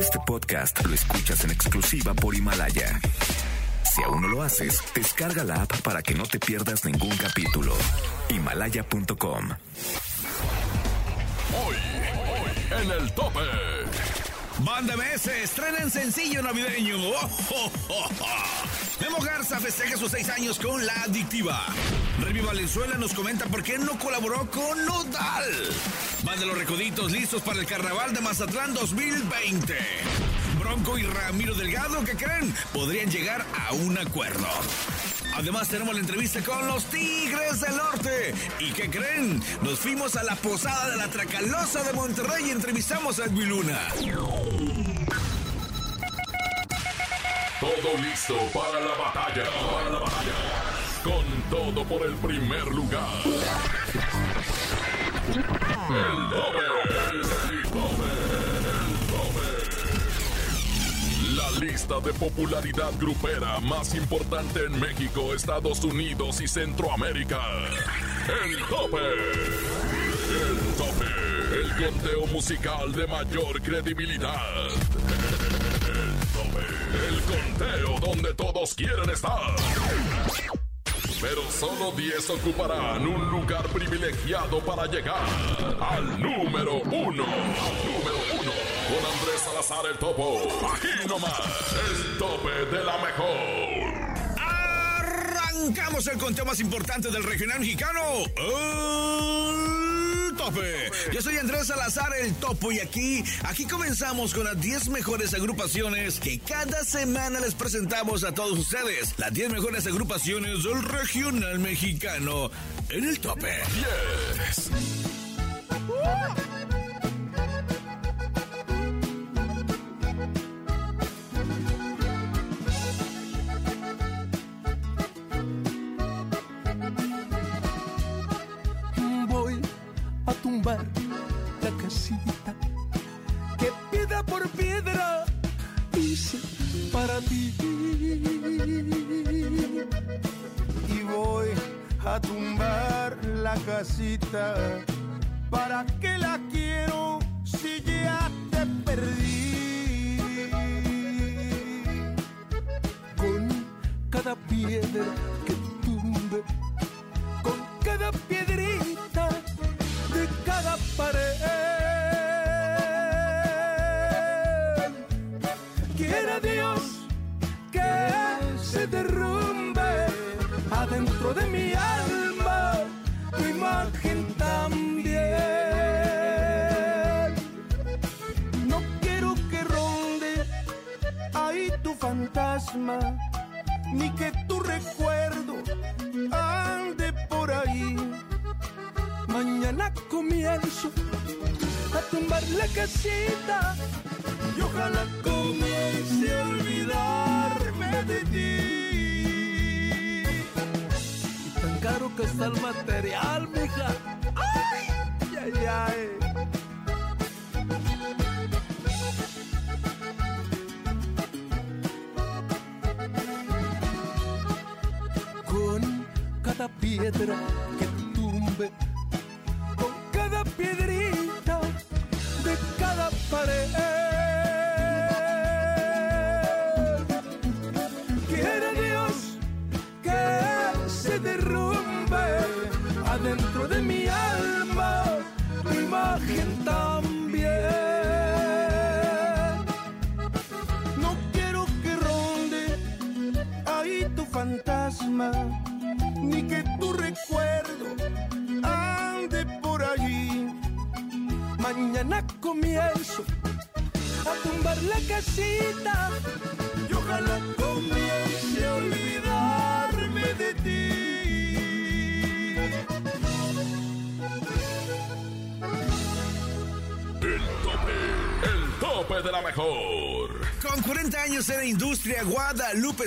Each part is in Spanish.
Este podcast lo escuchas en exclusiva por Himalaya. Si aún no lo haces, descarga la app para que no te pierdas ningún capítulo. Himalaya.com. Hoy, hoy, en el tope. Banda MS estrena en sencillo navideño. Oh, oh. Memo Garza festeja sus seis años con La Adictiva. Revi Valenzuela nos comenta por qué no colaboró con Nodal. Van de los recoditos listos para el Carnaval de Mazatlán 2020. Bronco y Ramiro Delgado, que creen? Podrían llegar a un acuerdo. Además tenemos la entrevista con los Tigres del Norte. ¿Y qué creen? Nos fuimos a la posada de la Tracalosa de Monterrey y entrevistamos a Edwin Luna. Todo listo para la batalla. Para la batalla. Con todo por el primer lugar. El tope. El tope. La lista de popularidad grupera más importante en México, Estados Unidos y Centroamérica. El tope. El tope. El conteo musical de mayor credibilidad. El conteo donde todos quieren estar. Pero solo 10 ocuparán un lugar privilegiado para llegar al número uno. Número uno. Con Andrés Salazar el Topo. Aquí nomás. El tope de la mejor. Arrancamos el conteo más importante del regional mexicano. El Yo soy Andrés Salazar, el topo, y aquí, aquí comenzamos con las 10 mejores agrupaciones que cada semana les presentamos a todos ustedes. Las 10 mejores agrupaciones del regional mexicano en el tope. 10. Caro que 40 años en la industria, Guadalupe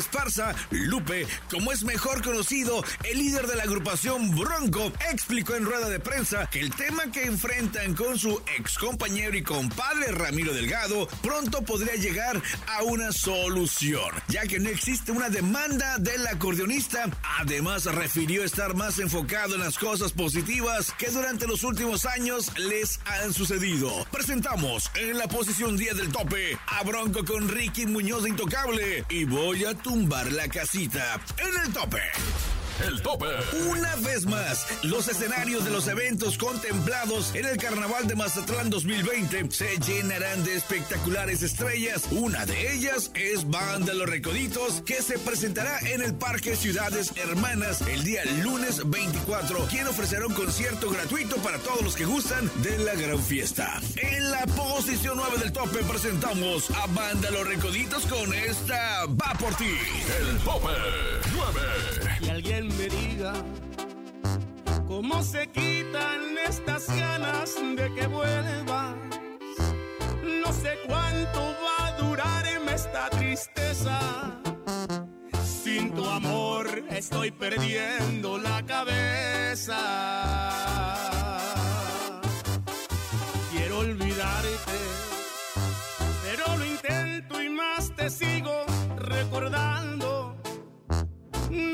Lupe, como es mejor conocido, el líder de la agrupación Bronco, explicó en rueda de prensa que el tema que enfrentan con su ex compañero y compadre Ramiro Delgado pronto podría llegar a una solución, ya que no existe una demanda del acordeonista. Además, refirió estar más enfocado en las cosas positivas que durante los últimos años les han sucedido. Presentamos en la posición 10 del tope a Bronco con Ricky Muñoz de Intocable y voy a tumbar la casita en el tope. El tope. Una vez más, los escenarios de los eventos contemplados en el Carnaval de Mazatlán 2020 se llenarán de espectaculares estrellas. Una de ellas es Banda Los Recoditos, que se presentará en el Parque Ciudades Hermanas el día lunes 24, quien ofrecerá un concierto gratuito para todos los que gustan de la gran fiesta. En la posición 9 del tope presentamos a Banda Los Recoditos con esta Va por ti. El tope 9. Y alguien me diga cómo se quitan estas ganas de que vuelvas. No sé cuánto va a durarme esta tristeza. Sin tu amor estoy perdiendo la cabeza.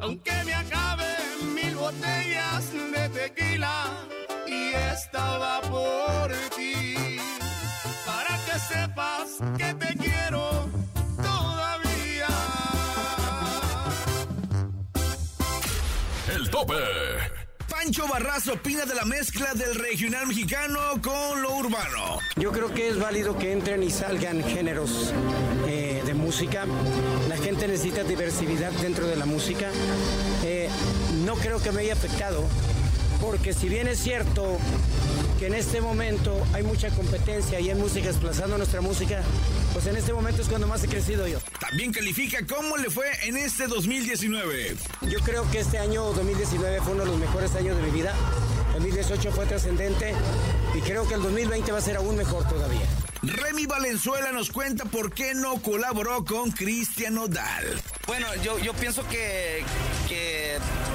Aunque me acaben mil botellas de tequila. Y estaba por ti, para que sepas que te quiero todavía. El tope. Pancho Barrazo opina de la mezcla del regional mexicano con lo urbano. Yo creo que es válido que entren y salgan géneros eh, de música. La gente necesita diversidad dentro de la música. Eh, no creo que me haya afectado, porque si bien es cierto que en este momento hay mucha competencia y hay música desplazando nuestra música, pues en este momento es cuando más he crecido yo. También califica cómo le fue en este 2019. Yo creo que este año 2019 fue uno de los mejores años de mi vida. El 2018 fue trascendente y creo que el 2020 va a ser aún mejor todavía. Remy Valenzuela nos cuenta por qué no colaboró con Cristian Odal. Bueno, yo, yo pienso que, que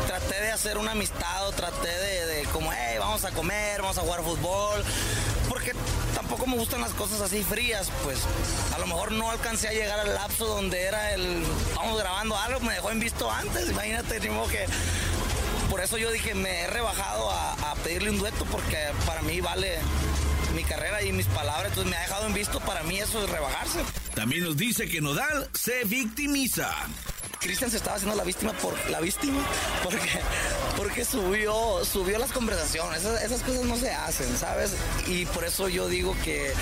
traté de hacer una amistad o traté de, como, hey, vamos a comer, vamos a jugar fútbol, porque tampoco me gustan las cosas así frías, pues a lo mejor no alcancé a llegar al lapso donde era el, vamos grabando algo, me dejó en visto antes, imagínate, ni modo que... Por eso yo dije, me he rebajado a, a pedirle un dueto porque para mí vale mi carrera y mis palabras, entonces me ha dejado en visto, para mí eso es rebajarse. También nos dice que Nodal se victimiza. Cristian se estaba haciendo la víctima por la víctima porque subió subió las conversaciones esas, cosas no se hacen sabes y por eso yo digo que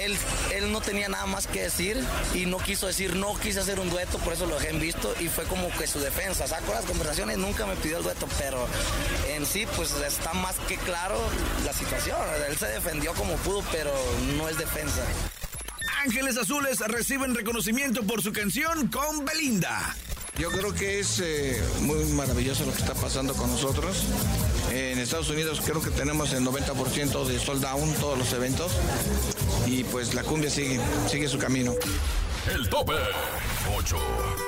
él, él, no tenía nada más que decir y no quiso decir, no quise hacer un dueto, por eso lo dejé en visto y fue como que su defensa. Sacó las conversaciones, nunca me pidió el dueto, pero en sí pues está más que claro la situación. Él se defendió como pudo, pero no es defensa. Ángeles Azules reciben reconocimiento por su canción con Belinda. Yo creo que es eh, muy maravilloso lo que está pasando con nosotros. Eh, en Estados Unidos creo que tenemos el 90% de sold down todos los eventos y pues la cumbia sigue, sigue su camino. El tope 8.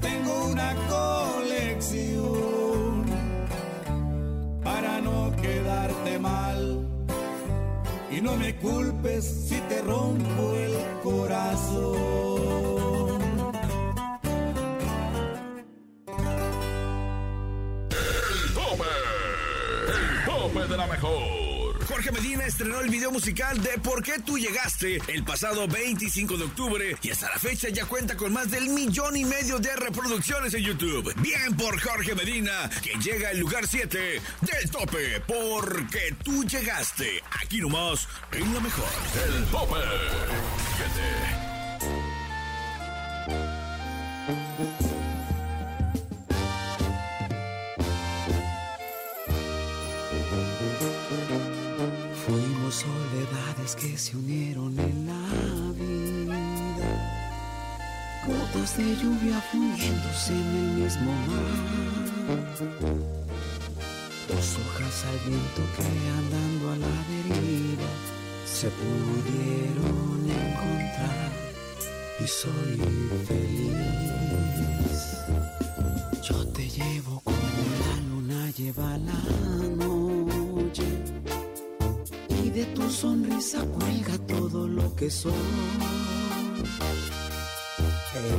tengo una colección para no quedarte mal. Y no me culpes si te rompo el corazón. de la mejor. Jorge Medina estrenó el video musical de ¿Por qué tú llegaste? el pasado 25 de octubre y hasta la fecha ya cuenta con más del millón y medio de reproducciones en YouTube. Bien por Jorge Medina, que llega al lugar 7 del tope. Porque tú llegaste. Aquí nomás, en lo mejor. El tope 7. Que se unieron en la vida. Gotas de lluvia fundiéndose en el mismo mar. Dos hojas al viento que andando a la deriva se pudieron encontrar y soy feliz. Yo te llevo como la luna lleva la noche de tu sonrisa cuelga todo lo que soy.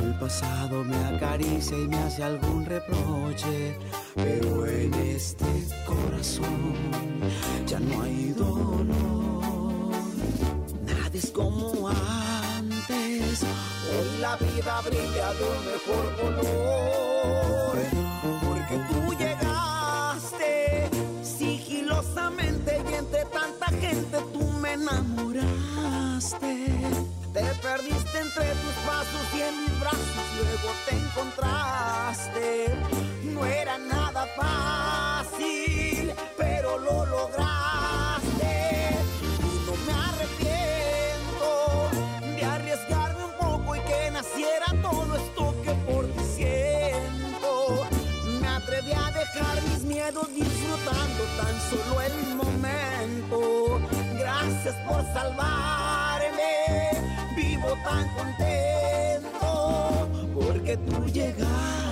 El pasado me acaricia y me hace algún reproche, pero en este corazón ya no hay dolor. Nada es como antes, hoy la vida brilla de un mejor color, porque tú llegaste sigilosamente entre tanta gente tú me enamoraste. Te perdiste entre tus pasos y en mis brazos luego te encontraste. No era nada fácil, pero lo lograste. Disfrutando tan solo el momento. Gracias por salvarme vivo tan contento porque tú llegaste.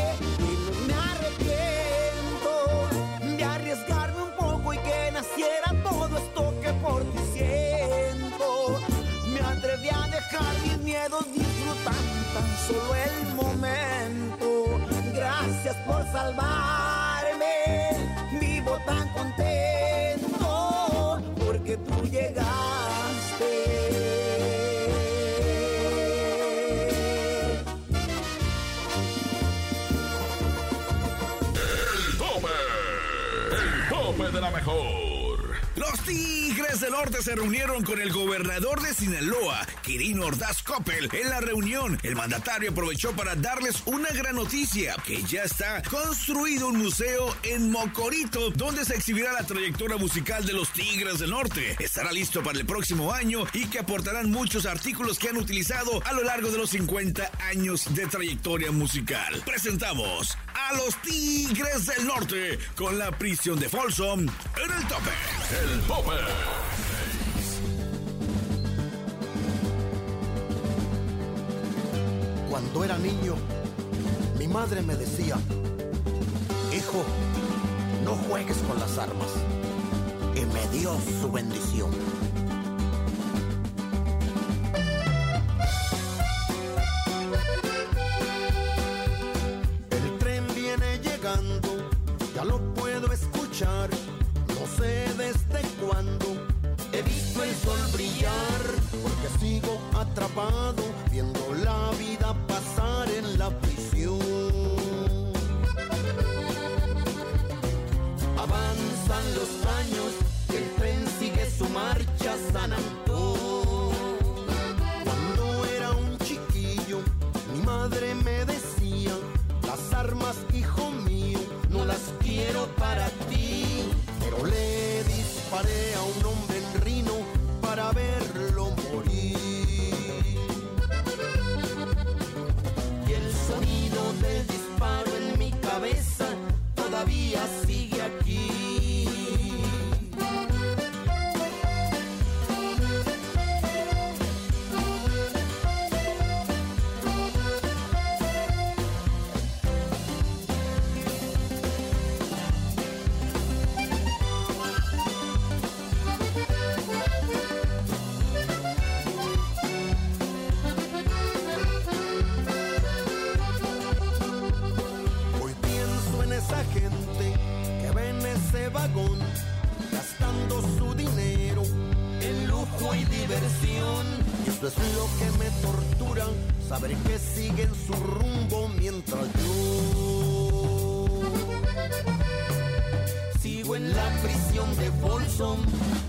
Mis miedos disfrutando tan solo el momento. Gracias por salvarme, vivo tan contento Norte se reunieron con el gobernador de Sinaloa, Quirino Ordaz Coppel. En la reunión, el mandatario aprovechó para darles una gran noticia, que ya está construido un museo en Mocorito, donde se exhibirá la trayectoria musical de los Tigres del Norte. Estará listo para el próximo año y que aportarán muchos artículos que han utilizado a lo largo de los 50 años de trayectoria musical. Presentamos a los Tigres del Norte con la prisión de Folsom en el tope. El tope. Cuando era niño, mi madre me decía, hijo, no juegues con las armas. Y me dio su bendición. El tren viene llegando, ya lo puedo escuchar. No sé desde cuándo he visto el sol brillar, porque sigo atrapado viendo la vida Los años, el tren sigue su marcha a San Antón. Cuando era un chiquillo, mi madre me decía, las armas, hijo mío, no las quiero para ti. Pero le disparé a un hombre en Rino para verlo morir. Y el sonido del disparo en mi cabeza todavía sigue de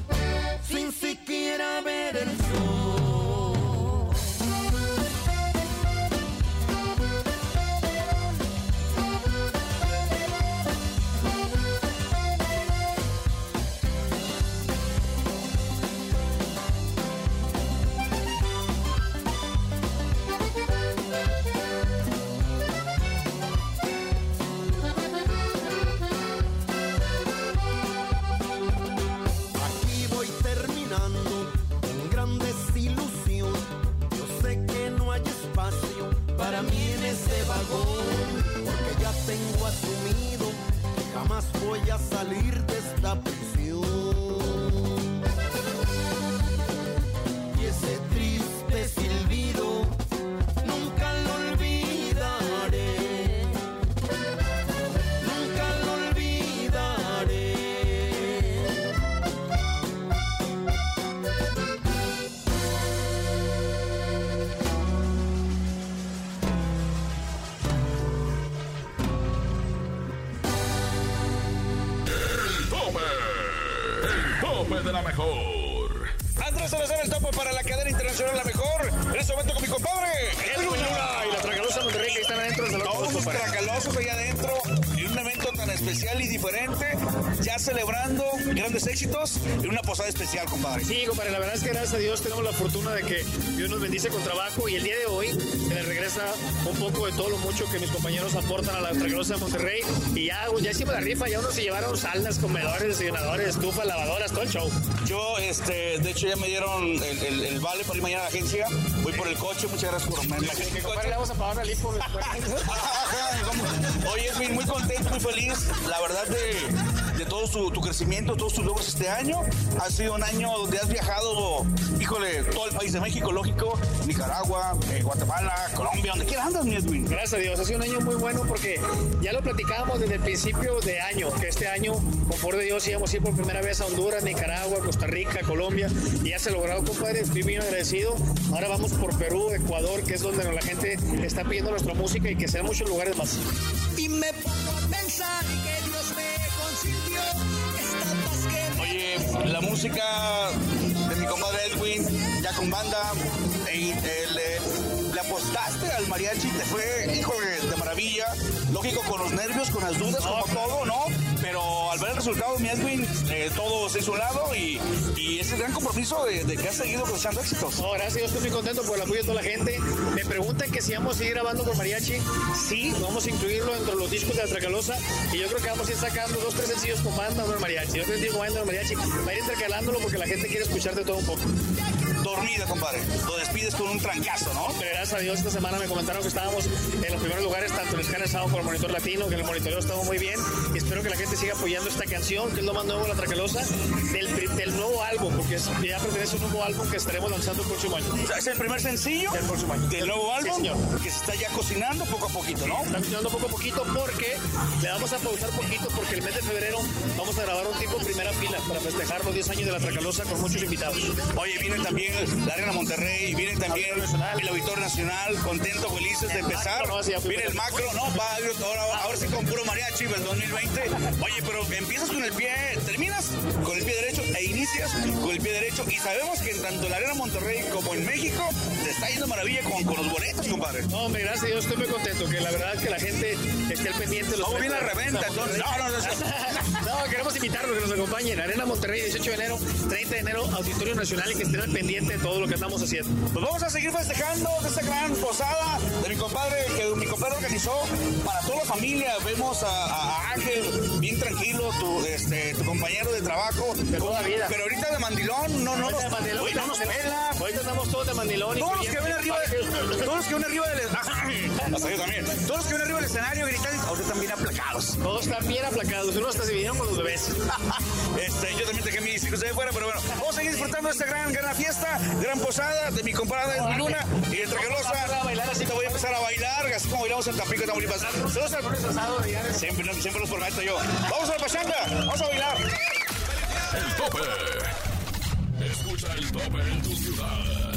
El de la mejor. Andrés Salazar, el tope para la cadena internacional La Mejor. En este momento con mi compadre. Edwin Luna y la Tracalosa Monterrey que están adentro del salón. Todos los tracalosos allá adentro. Un evento tan especial y diferente. Ya celebrando grandes éxitos. En una posada especial, compadre. Sí, compadre, la verdad es que gracias a Dios tenemos la fortuna de que Dios nos bendice con trabajo y el día de hoy se les regresa un poco de todo lo mucho que mis compañeros aportan a la Tracalosa de Monterrey y ya, ya hicimos la rifa, ya unos se llevaron salas, comedores, desayunadores, estufas, lavadoras, todo el show. Yo, este, de hecho, ya me dieron el, el- el vale para ir mañana a la agencia. Voy por el coche. Muchas gracias por me, me- le vamos a pagar la lipo después. Oye, Edwin, muy contento, muy feliz. La verdad de, de todo tu, tu crecimiento, todos tus logros este año. Ha sido un año donde has viajado, híjole, todo el país de México, lógico, Nicaragua, eh, Guatemala, Colombia, donde quiera andas, mi Edwin. Gracias a Dios, ha sido un año muy bueno porque ya lo platicábamos desde el principio de año, que este año, con favor de Dios, íbamos a ir por primera vez a Honduras, Nicaragua, Costa Rica, Colombia, y ya se logró, compadre, estoy bien agradecido. Ahora vamos por Perú, Ecuador, que es donde la gente está pidiendo nuestra música y que sean muchos lugares más. Y me la música de mi compadre Edwin, ya con banda, eh, eh, le, le apostaste al mariachi, te fue, hijo de, maravilla. Lógico, con los nervios, con las dudas, como todo, ¿no? Pero al ver el resultado, mi Edwin, eh, todo se hizo un lado y ese gran compromiso de, que has seguido cosechando éxitos. No, gracias, yo estoy muy contento por el apoyo de toda la gente. Me preguntan que si vamos a seguir grabando con mariachi. Sí, vamos a incluirlo dentro de los discos de la Tracalosa. Y yo creo que vamos a ir sacando dos, tres sencillos con banda, uno de mariachi. Dos, tres sencillos con banda, uno de mariachi. Va a ir intercalándolo porque la gente quiere escucharte todo un poco. Dormida, compadre. Lo despides con un trancazo, ¿no? Pero gracias a Dios, esta semana me comentaron que estábamos en los primeros lugares, tanto en el Scan Sound como el Monitor Latino, que en el monitoreo estamos muy bien. Y espero que la gente siga apoyando esta canción, que es lo más nuevo de la Tracalosa, del, nuevo álbum, porque es- ya pertenece a un nuevo álbum que estaremos lanzando el próximo año. O sea, es el primer sencillo Del próximo año. del nuevo Sí, álbum señor. que se está ya cocinando poco a poquito, ¿no? Está funcionando poco a poquito porque le vamos a pausar poquito porque el mes de febrero vamos a grabar un tipo en primera fila para festejar los 10 años de la Tracalosa con muchos invitados. Oye, viene también la Arena Monterrey, viene también el Auditorio Nacional, contentos, felices de empezar. viene el macro, ¿no? Va ahora, ahora sí con puro mariachi el 2020. Oye, pero empiezas con el pie, terminas con el pie derecho e inicias con el pie derecho. Y sabemos que en tanto la Arena Monterrey como en México te está yendo maravilla con, con los boletos, compadre. No, hombre, gracias Dios, estoy muy contento, que la verdad es que la gente esté al pendiente los bien la reventa, entonces. No, no, no. No, queremos invitarlos que nos acompañen. Arena Monterrey, 18 de enero, 30 de enero, Auditorio Nacional y que estén al pendiente de todo lo que estamos haciendo. Pues vamos a seguir festejando esta gran posada de mi compadre, que mi compadre organizó para toda la familia. Vemos a, a Ángel bien tranquilo, tu, este, tu compañero de trabajo. De toda la vida. Pero ahorita de mandilón, no, no, Ahorita de nos- mandilón, hoy no nos ahorita- pela. Ahorita estamos todos de mandilón. Todos los que ven arriba, incluyendo- todos los que ven arriba del hasta yo también. Todos los que ven arriba del escenario gritan, ahorita están bien aplacados. Todos están bien aplacados. Unos hasta se vinieron con los bebés. Este, yo también dejé mis hijos de fuera, pero bueno, vamos a seguir disfrutando de esta gran, gran fiesta, gran posada de mi compadre Edwin Luna y de Tracalosa. Vamos a bailar así. Te voy a empezar a bailar, así como bailamos en Tampico, Tamaulipas. Saludos al Siempre, siempre los prometo yo. Vamos a la pachanga, vamos a bailar. El tope. Escucha el tope en tu ciudad.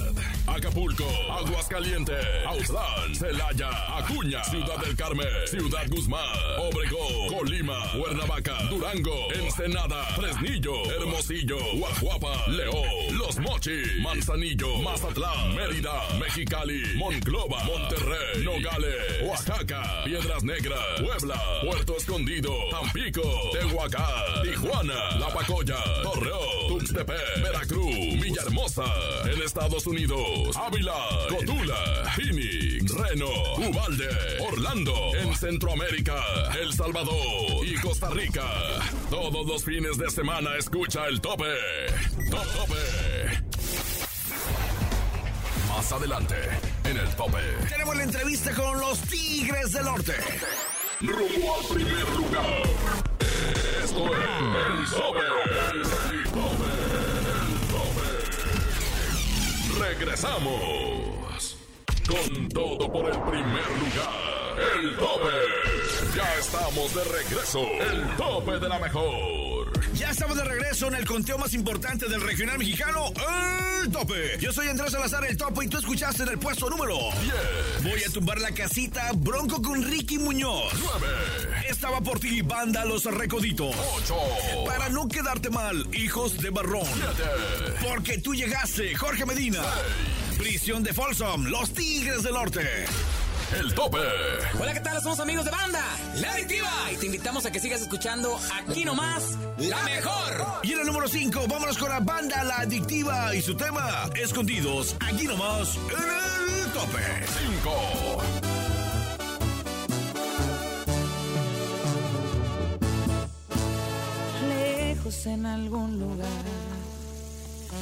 Acapulco, Aguascalientes, Autlán, Celaya, Acuña, Ciudad del Carmen, Ciudad Guzmán, Obregón, Colima, Cuernavaca, Durango, Ensenada, Fresnillo, Hermosillo, Guajuapa, León, Los Mochis, Manzanillo, Mazatlán, Mérida, Mexicali, Monclova, Monterrey, Nogales, Oaxaca, Piedras Negras, Puebla, Puerto Escondido, Tampico, Tehuacán, Tijuana, La Pacoya, Torreón, Tuxtepec, Veracruz, Villahermosa, en Estados Unidos, Ávila, Cotula, Phoenix, Reno, Ubalde, Orlando, en Centroamérica, El Salvador y Costa Rica. Todos los fines de semana escucha el tope. Top tope. Más adelante, en el tope. Tenemos la entrevista con los Tigres del Norte. Rumbo al primer lugar. Esto es el tope. El tope. Regresamos. Con todo por el primer lugar. El tope. Ya estamos de regreso. El tope de la mejor. Ya estamos de regreso en el conteo más importante del regional mexicano, El Tope. Yo soy Andrés Salazar, El Tope, y tú escuchaste en el puesto número 10. Voy a tumbar la casita Bronco con Ricky Muñoz. 9. Estaba por ti, banda Los Recoditos. 8. Para no quedarte mal, hijos de Barrón. 7. Porque tú llegaste, Jorge Medina. Prisión de Folsom, Los Tigres del Norte. El tope. Hola, ¿qué tal? Somos amigos de banda, La Adictiva. Y te invitamos a que sigas escuchando aquí nomás, La Mejor. Y en el número 5, vámonos con la banda La Adictiva y su tema, Escondidos, aquí nomás, en el tope. 5. Lejos en algún lugar,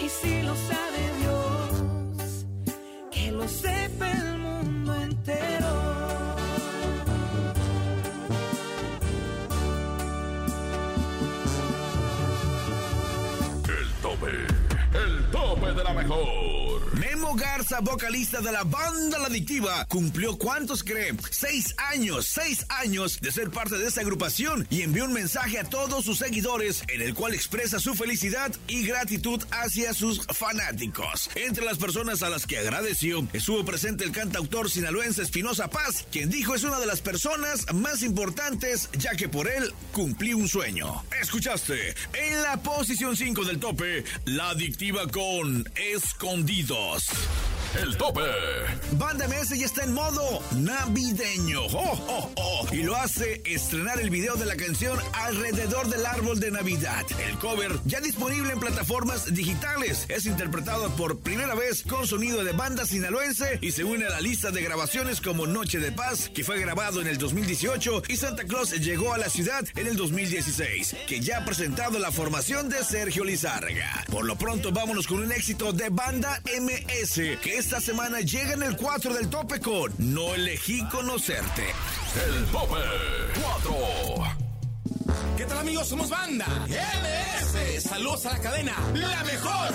Y si lo sabe Dios, que lo sepa el mundo entero. El tope. El tope de la mejor. Garza, vocalista de la banda La Adictiva, cumplió cuántos creen? Seis años, seis años de ser parte de esta agrupación y envió un mensaje a todos sus seguidores en el cual expresa su felicidad y gratitud hacia sus fanáticos. Entre las personas a las que agradeció estuvo presente el cantautor sinaloense Espinosa Paz, quien dijo es una de las personas más importantes ya que por él cumplí un sueño. Escuchaste en la posición 5 del tope, La Adictiva con Escondidos. life. El tope. Banda MS ya está en modo navideño. ¡Oh, oh, oh! Y lo hace estrenar el video de la canción Alrededor del árbol de Navidad. El cover ya disponible en plataformas digitales. Es interpretado por primera vez con sonido de banda sinaloense y se une a la lista de grabaciones como Noche de Paz, que fue grabado en el 2018, y Santa Claus llegó a la ciudad en el 2016, que ya ha presentado la formación de Sergio Lizárraga. Por lo pronto, vámonos con un éxito de banda MS, que esta semana llega en el 4 del tope con No elegí conocerte. El tope 4. ¿Qué tal amigos? Somos banda MS. Saludos a la cadena La Mejor.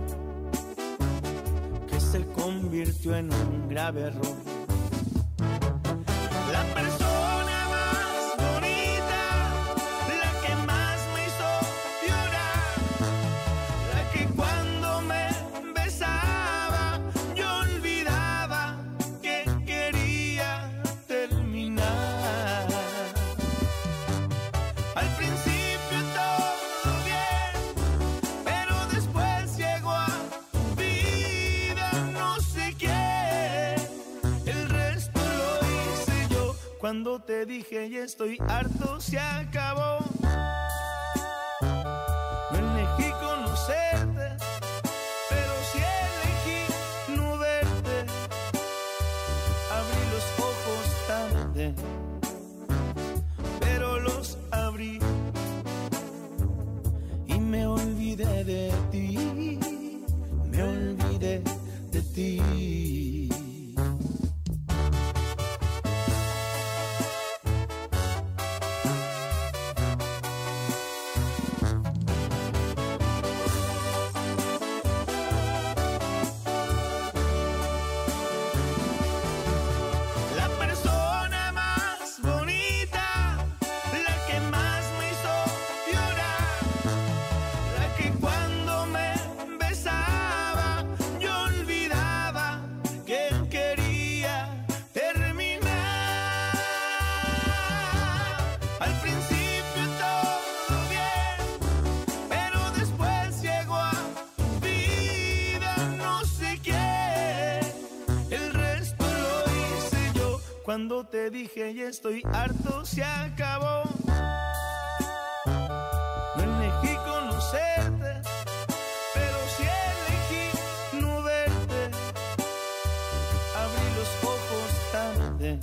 convirtió en un grave error. Dije ya estoy harto, se acabó. No elegí conocerte, pero sí elegí no verte. Abrí los ojos tarde pero los abrí y me olvidé de ti, me olvidé de ti. Te dije ya estoy harto, se acabó. No elegí conocerte, pero sí elegí no verte. Abrí los ojos tarde,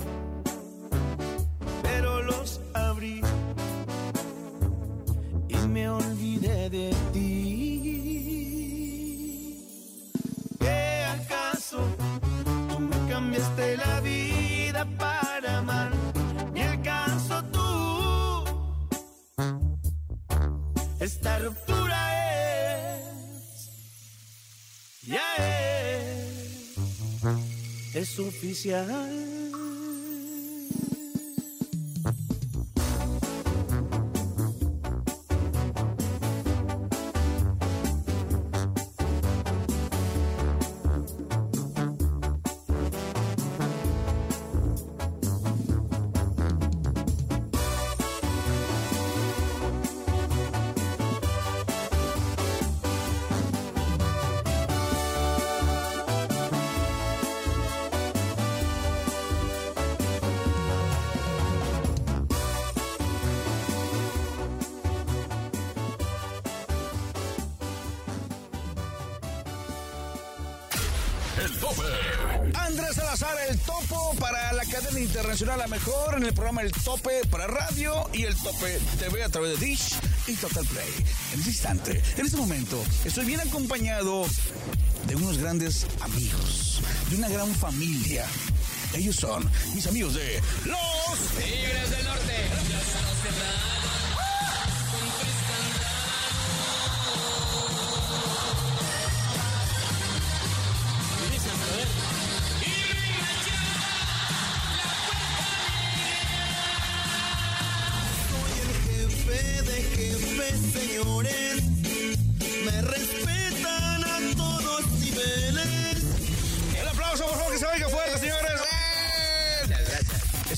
oficial. Internacional, la mejor en el programa El Tope para radio y el Tope TV a través de Dish y Total Play. En este instante, en este momento, estoy bien acompañado de unos grandes amigos, de una gran familia. Ellos son mis amigos de Los Tigres del Norte.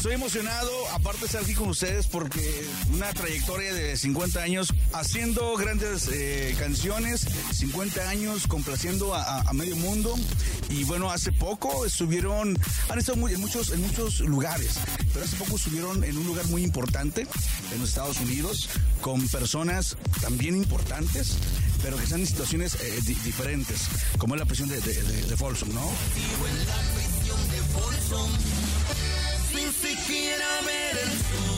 Estoy emocionado, aparte de estar aquí con ustedes, porque una trayectoria de 50 años haciendo grandes eh, canciones, 50 años complaciendo a, medio mundo. Y bueno, hace poco estuvieron, han estado en, muchos, en muchos lugares, pero hace poco estuvieron en un lugar muy importante en los Estados Unidos, con personas también importantes, pero que están en situaciones eh, di- diferentes, como es la prisión de, de- de Folsom, ¿no? Vivo en la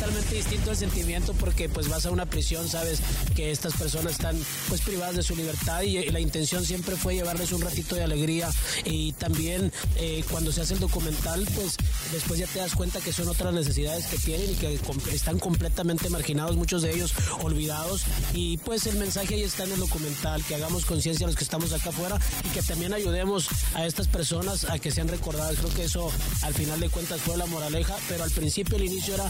totalmente distinto el sentimiento porque pues vas a una prisión, sabes que estas personas están pues privadas de su libertad y, y la intención siempre fue llevarles un ratito de alegría y también eh, cuando se hace el documental pues después ya te das cuenta que son otras necesidades que tienen y que están completamente marginados, muchos de ellos olvidados y pues el mensaje ahí está en el documental, que hagamos conciencia a los que estamos acá afuera y que también ayudemos a estas personas a que sean recordadas. Creo que eso al final de cuentas fue la moraleja, pero al principio el inicio era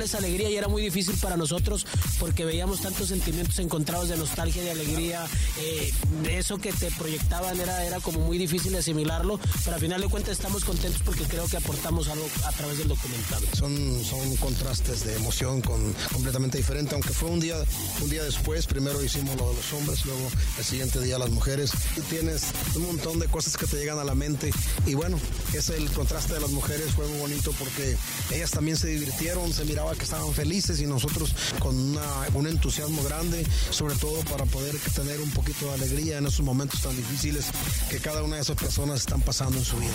llevarles alegría y era muy difícil para nosotros porque veíamos tantos sentimientos encontrados de nostalgia, de alegría, eh, de eso que te proyectaban era, era como muy difícil asimilarlo, pero al final de cuentas estamos contentos porque creo que aportamos algo a través del documental. Son, son contrastes de emoción con, completamente diferente, aunque fue un día, un día después, primero hicimos lo de los hombres, luego el siguiente día las mujeres. Y tienes un montón de cosas que te llegan a la mente y bueno, ese el contraste de las mujeres fue muy bonito porque ellas también se divirtieron, se que estaban felices y nosotros con una- un entusiasmo grande, sobre todo para poder tener un poquito de alegría en esos momentos tan difíciles que cada una de esas personas están pasando en su vida.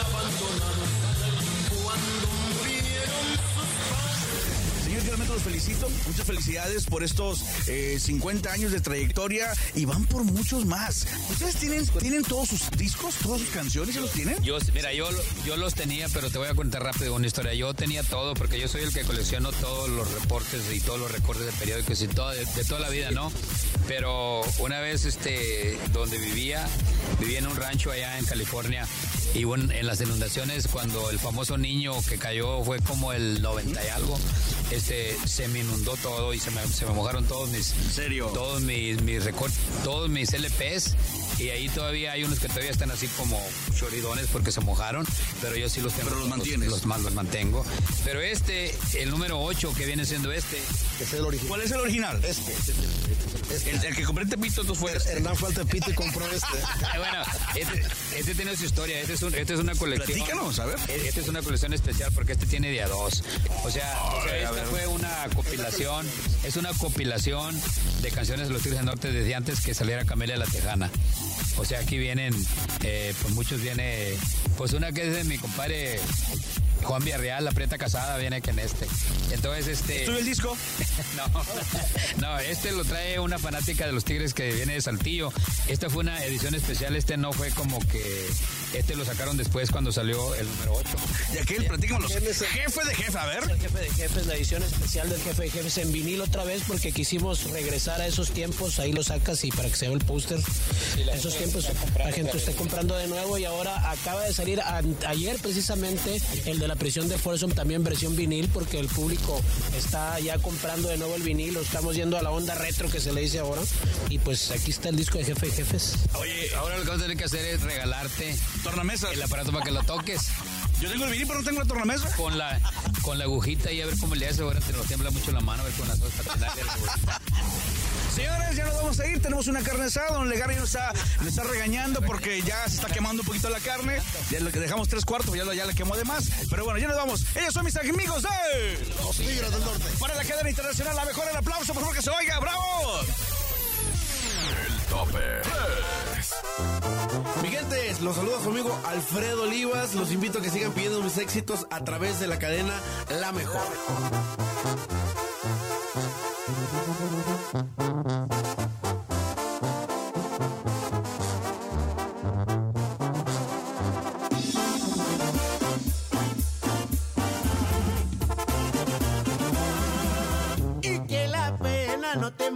Abandonados Señor, realmente los felicito. Muchas felicidades por estos eh, 50 años de trayectoria y van por muchos más. ¿Ustedes tienen, tienen todos sus discos, todas sus canciones? ¿Se los tienen? Yo, mira, yo, yo los tenía, pero te voy a contar rápido una historia. Yo tenía todo, porque yo soy el que colecciono todos los reportes y todos los recortes de periódicos y de, de toda la vida, ¿no? Pero una vez, este, donde vivía, vivía en un rancho allá en California, y bueno, en las inundaciones, cuando el famoso niño que cayó fue como el 90 y algo, este, se me inundó todo y se me, se me mojaron todos mis... serio? Todos mis, mis recortes, todos mis LPs, y ahí todavía hay unos que todavía están así como choridones porque se mojaron, pero yo sí los tengo. Pero los mantienes. Los, más los mantengo. Pero este, el número 8 que viene siendo este. es el original. ¿Cuál es el original? Este. El, el que compré en Tepito, entonces fue este. Hernán fue al Tepito y compró este. bueno, este, este tiene su historia. Este es, un- este es una colección. Platícanos, a ver. Este es una colección especial porque este tiene día dos. O sea, o sea, a esta fue una compilación. Es una compilación de canciones de los Tigres del Norte desde antes que saliera Camelia la Tejana. O sea, aquí vienen, eh, pues muchos viene, pues una que es de mi compadre Juan Villarreal, la prieta casada, viene que en este. Entonces, este. ¿Estuvo el disco? no, no, este lo trae una fanática de los Tigres que viene de Saltillo. Esta fue una edición especial, este no fue como que. Este lo sacaron después cuando salió el número 8. Y aquel, platícanos. ¿Quién es el- Jefe de jefe, a ver. El jefe de jefes, la edición especial del jefe de jefes en vinil otra vez porque quisimos regresar a esos tiempos, ahí lo sacas y para que se vea el póster. esos tiempos la gente está comprando de nuevo y ahora acaba de salir a- ayer precisamente el de la prisión de Folsom también versión vinil porque el público está ya comprando de nuevo el vinil, lo estamos yendo a la onda retro que se le dice ahora y pues aquí está el disco de jefe de jefes. Oye, ahora lo que vamos a tener que hacer es regalarte tornamesa. El aparato para que lo toques. Yo tengo el vinil, pero no tengo la tornamesa. Con la, con la agujita y a ver cómo le hace. Ahora te lo tiembla mucho la mano, a ver con las dos para tener la agujita. Señores, ya nos vamos a ir. Tenemos una carne asada. Don Legarry nos está, nos está regañando porque ya se está quemando un poquito la carne. Ya le dejamos tres cuartos, ya, lo- ya le quemó de más. Pero bueno, ya nos vamos. Ellos son mis amigos de... Los Tigres del Norte. Para la cadena internacional, la mejor el aplauso, por favor que se oiga. ¡Bravo! El tope. Mi gente, los saluda su amigo Alfredo Olivas. Los invito a que sigan pidiendo mis éxitos a través de la cadena La Mejor.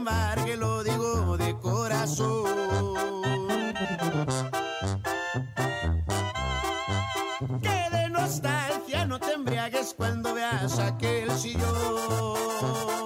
Embargue, lo digo de corazón. Que de nostalgia no te embriagues cuando veas aquel sillón.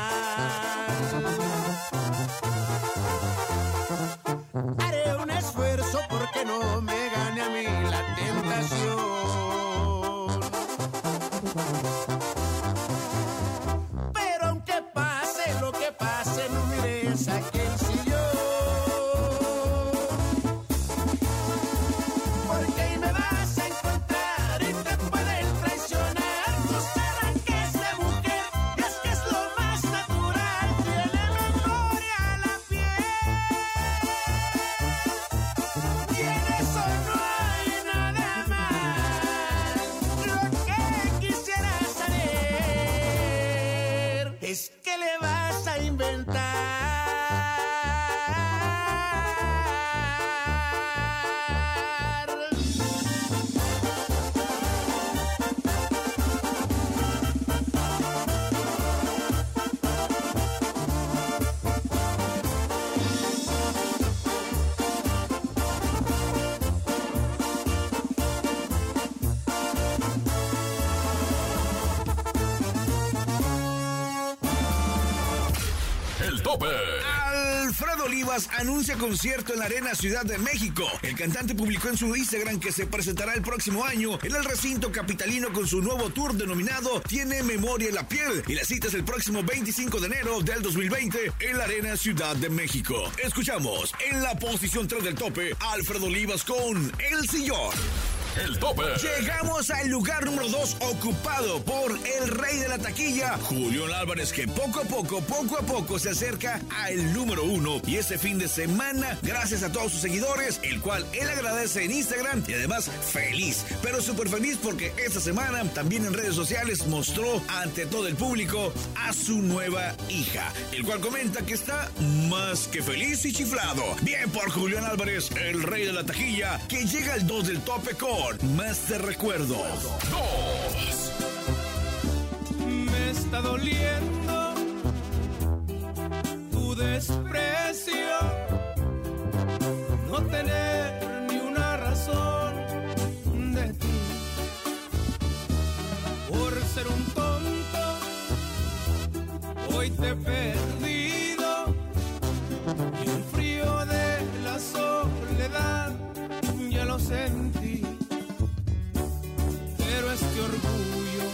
Alfredo Olivas anuncia concierto en la Arena Ciudad de México. El cantante publicó en su Instagram que se presentará el próximo año en el recinto capitalino con su nuevo tour denominado Tiene Memoria en la Piel. Y la cita es el próximo 25 de enero del 2020 en la Arena Ciudad de México. Escuchamos en la posición 3 del tope Alfredo Olivas con El Sillón. El tope. Llegamos al lugar número 2 ocupado por el rey de la taquilla, Julián Álvarez, que poco a poco, poco a poco se acerca al número 1. Y este fin de semana, gracias a todos sus seguidores, el cual él agradece en Instagram y además feliz, pero súper feliz porque esta semana también en redes sociales mostró ante todo el público a su nueva hija, el cual comenta que está más que feliz y chiflado. Bien por Julián Álvarez, el rey de la taquilla, que llega al 2 del tope con Más te recuerdo. Me está doliendo tu desprecio, no tener ni una razón de ti. Por ser un tonto, hoy te he perdido y el frío de la soledad ya lo sentí orgullo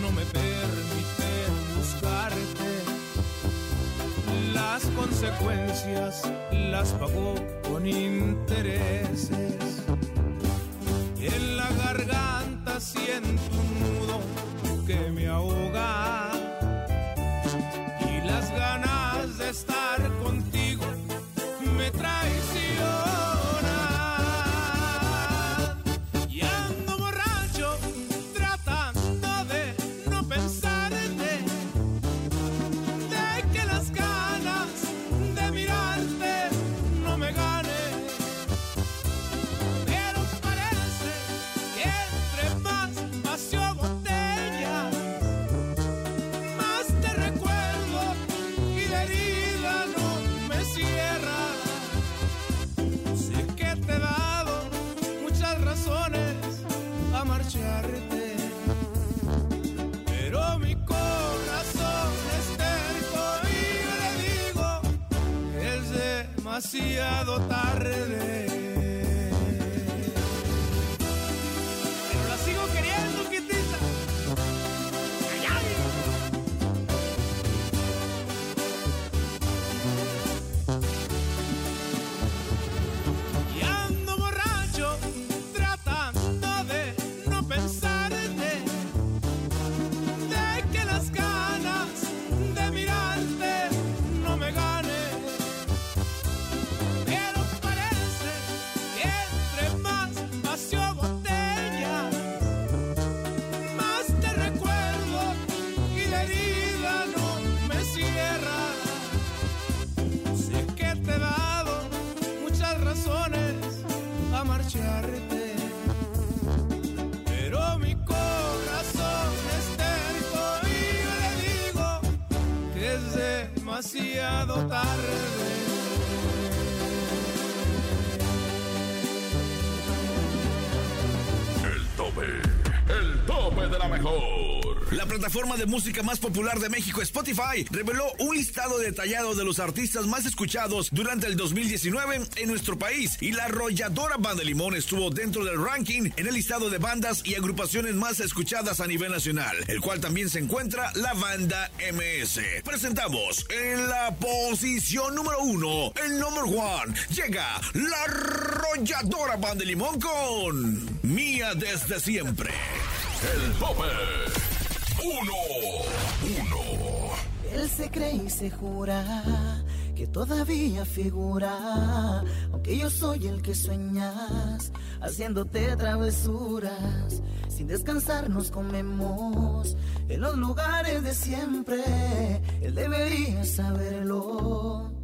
no me permite buscarte. Las consecuencias las pagó con intereses. En la garganta siento un nudo que me ahoga. Demasiado tarde. Música más popular de México, Spotify, reveló un listado detallado de los artistas más escuchados durante el 2019 en nuestro país y la arrolladora Banda Limón estuvo dentro del ranking en el listado de bandas y agrupaciones más escuchadas a nivel nacional, el cual también se encuentra la banda MS. Presentamos en la posición número uno, el number one, llega la arrolladora Banda Limón con Mía desde siempre. El tope. Uno. Uno. Él se cree y se jura que todavía figura, aunque yo soy el que sueñas, haciéndote travesuras. Sin descansar nos comemos en los lugares de siempre. Él debería saberlo.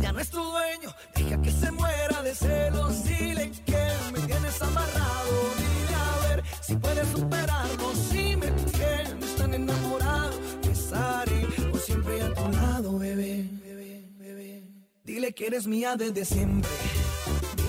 Ella no es tu dueño. Deja que se muera de celos. Dile que me tienes amarrado. Dile a ver si puedes superarlo. Si me tienes tan enamorado. Estaré por siempre a tu lado, bebé. bebé, bebé. Dile que eres mía desde siempre.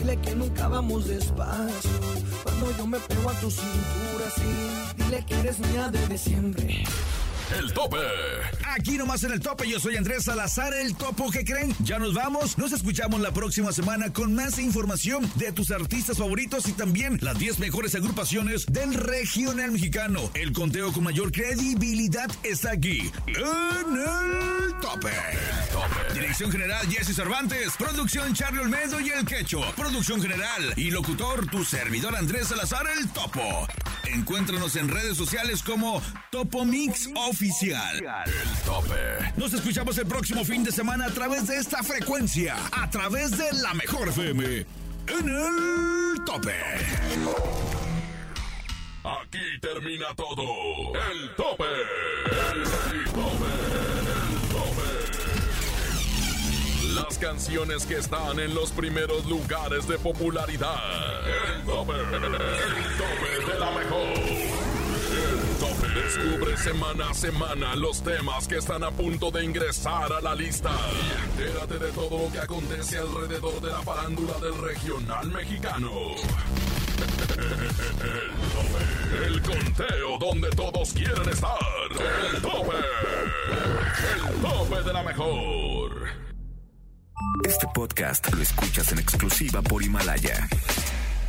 Dile que nunca vamos despacio. Cuando yo me pego a tu cintura, sí. Dile que eres mía desde siempre. El tope. Aquí nomás en el tope, yo soy Andrés Salazar, el topo que creen. Ya nos vamos, nos escuchamos la próxima semana con más información de tus artistas favoritos y también las 10 mejores agrupaciones del regional mexicano. El conteo con mayor credibilidad está aquí, en el tope. Dirección general Jesse Cervantes, producción Charlie Olmedo y el Quecho, producción general y locutor tu servidor Andrés Salazar, el topo. Encuéntranos en redes sociales como Topo Mix Oficial. Tope. Nos escuchamos el próximo fin de semana a través de esta frecuencia, a través de la mejor FM. En el tope. Aquí termina todo. El tope. El tope. El tope. Las canciones que están en los primeros lugares de popularidad. El tope. El tope Descubre semana a semana los temas que están a punto de ingresar a la lista. Y entérate de todo lo que acontece alrededor de la farándula del regional mexicano. El tope. El conteo donde todos quieren estar. El tope. El tope de la mejor. Este podcast lo escuchas en exclusiva por Himalaya.